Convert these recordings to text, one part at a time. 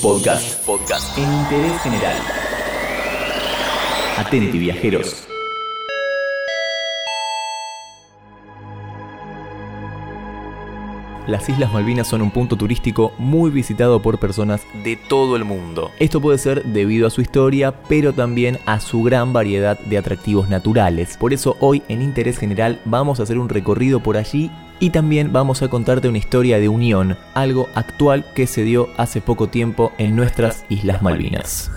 Podcast. Podcast. En interés general. Atenti, viajeros. Las Islas Malvinas son un punto turístico muy visitado por personas de todo el mundo. Esto puede ser debido a su historia, pero también a su gran variedad de atractivos naturales. Por eso hoy en Interés General vamos a hacer un recorrido por allí y también vamos a contarte una historia de unión, algo actual que se dio hace poco tiempo en nuestras Islas Malvinas.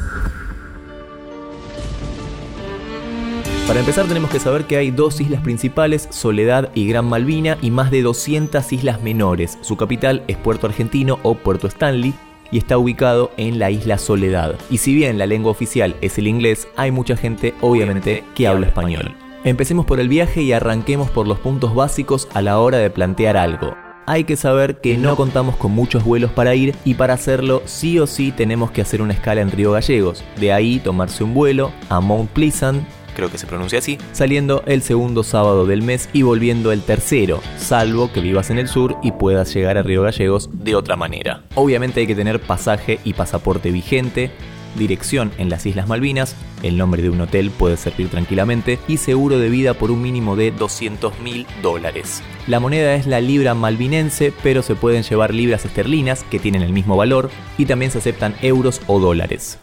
Para empezar tenemos que saber que hay dos islas principales, Soledad y Gran Malvina, y más de 200 islas menores. Su capital es Puerto Argentino o Puerto Stanley y está ubicado en la isla Soledad. Y si bien la lengua oficial es el inglés, hay mucha gente obviamente que habla español. Empecemos por el viaje y arranquemos por los puntos básicos a la hora de plantear algo hay que saber que no contamos con muchos vuelos para ir y para hacerlo sí o sí tenemos que hacer una escala en Río Gallegos. De ahí tomarse un vuelo a Mount Pleasant, creo que se pronuncia así, saliendo el segundo sábado del mes y volviendo el tercero, salvo que vivas en el sur y puedas llegar a Río Gallegos de otra manera. Obviamente hay que tener pasaje y pasaporte vigente, dirección en las Islas Malvinas, el nombre de un hotel puede servir tranquilamente y seguro de vida por un mínimo de 200 mil dólares. La moneda es la libra malvinense, pero se pueden llevar libras esterlinas que tienen el mismo valor y también se aceptan euros o dólares.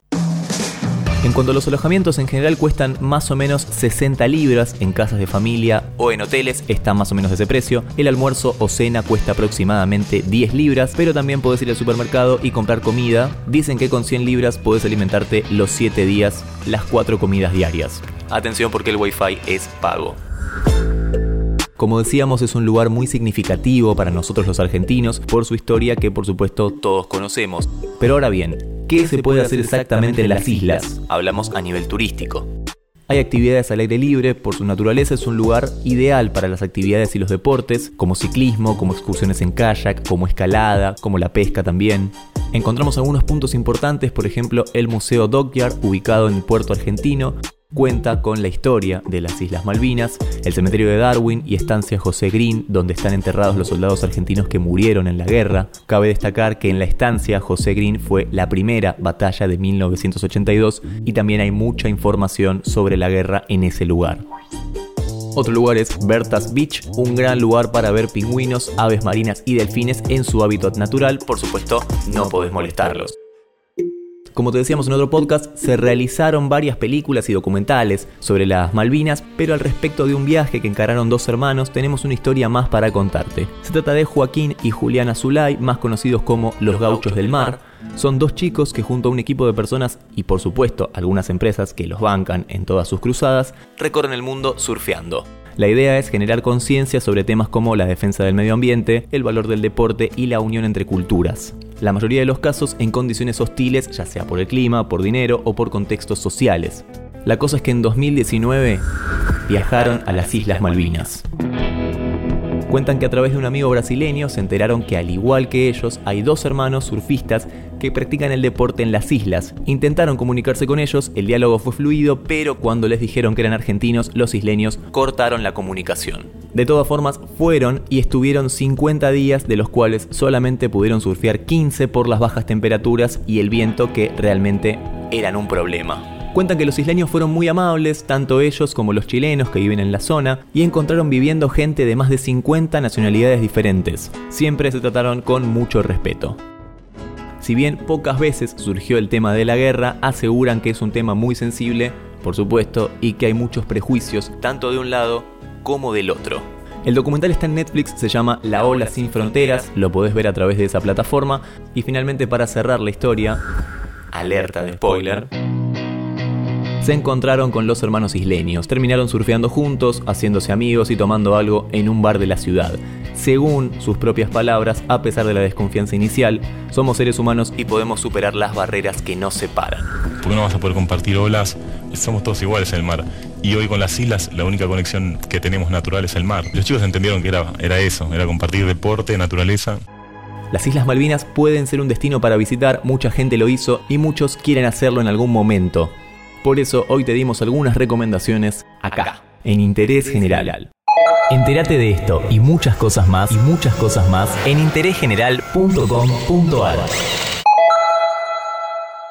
En cuanto a los alojamientos, en general cuestan más o menos 60 libras en casas de familia o en hoteles, está más o menos ese precio. El almuerzo o cena cuesta aproximadamente 10 libras, pero también puedes ir al supermercado y comprar comida. Dicen que con 100 libras puedes alimentarte los 7 días, las 4 comidas diarias. Atención porque el wifi es pago. Como decíamos, es un lugar muy significativo para nosotros los argentinos por su historia que por supuesto todos conocemos. Pero ahora bien, ¿qué se puede hacer exactamente en las islas? Hablamos a nivel turístico. Hay actividades al aire libre, por su naturaleza es un lugar ideal para las actividades y los deportes, como ciclismo, como excursiones en kayak, como escalada, como la pesca también. Encontramos algunos puntos importantes, por ejemplo el Museo Dockyard, ubicado en el puerto argentino, cuenta con la historia de las Islas Malvinas, el cementerio de Darwin y estancia José Green, donde están enterrados los soldados argentinos que murieron en la guerra. Cabe destacar que en la estancia José Green fue la primera batalla de 1982 y también hay mucha información sobre la guerra en ese lugar. Otro lugar es Bertas Beach, un gran lugar para ver pingüinos, aves marinas y delfines en su hábitat natural. Por supuesto, no podés molestarlos. Como te decíamos en otro podcast, se realizaron varias películas y documentales sobre las Malvinas, pero al respecto de un viaje que encararon dos hermanos, tenemos una historia más para contarte. Se trata de Joaquín y Juliana Zulay, más conocidos como los Gauchos del Mar. Son dos chicos que junto a un equipo de personas y por supuesto algunas empresas que los bancan en todas sus cruzadas, recorren el mundo surfeando. La idea es generar conciencia sobre temas como la defensa del medio ambiente, el valor del deporte y la unión entre culturas. La mayoría de los casos en condiciones hostiles, ya sea por el clima, por dinero o por contextos sociales. La cosa es que en 2019 viajaron a las Islas Malvinas. Cuentan que a través de un amigo brasileño se enteraron que al igual que ellos hay dos hermanos surfistas que practican el deporte en las islas. Intentaron comunicarse con ellos, el diálogo fue fluido, pero cuando les dijeron que eran argentinos, los isleños cortaron la comunicación. De todas formas, fueron y estuvieron 50 días, de los cuales solamente pudieron surfear 15 por las bajas temperaturas y el viento que realmente eran un problema. Cuentan que los isleños fueron muy amables, tanto ellos como los chilenos que viven en la zona, y encontraron viviendo gente de más de 50 nacionalidades diferentes. Siempre se trataron con mucho respeto. Si bien pocas veces surgió el tema de la guerra, aseguran que es un tema muy sensible, por supuesto, y que hay muchos prejuicios, tanto de un lado como del otro. El documental está en Netflix, se llama La Ola Sin Fronteras, lo podés ver a través de esa plataforma. Y finalmente para cerrar la historia, alerta de spoiler, se encontraron con los hermanos isleños. Terminaron surfeando juntos, haciéndose amigos y tomando algo en un bar de la ciudad. Según sus propias palabras, a pesar de la desconfianza inicial, somos seres humanos y podemos superar las barreras que nos separan. ¿Por qué no vas a poder compartir olas? Somos todos iguales en el mar. Y hoy con las islas la única conexión que tenemos natural es el mar. Los chicos entendieron que era, era eso, era compartir deporte, naturaleza. Las Islas Malvinas pueden ser un destino para visitar, mucha gente lo hizo y muchos quieren hacerlo en algún momento. Por eso hoy te dimos algunas recomendaciones acá, en Interés General. Entérate de esto y muchas cosas más y muchas cosas más en interésgeneral.com.ar.